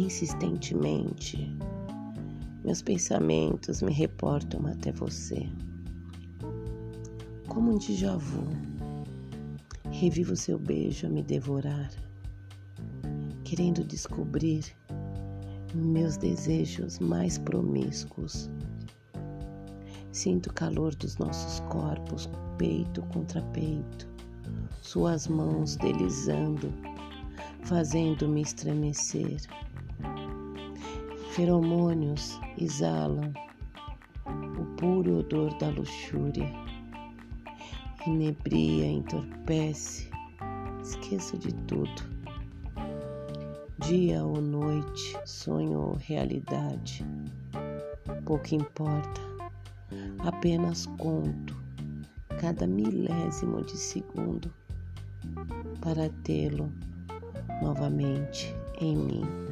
insistentemente, meus pensamentos me reportam até você. Como um déjà vu, revivo seu beijo a me devorar, querendo descobrir meus desejos mais promíscuos. Sinto o calor dos nossos corpos, peito contra peito, suas mãos deslizando, fazendo-me estremecer. Feromônios exalam o puro odor da luxúria. Inebria, entorpece, esqueço de tudo. Dia ou noite, sonho ou realidade, pouco importa, apenas conto cada milésimo de segundo para tê-lo novamente em mim.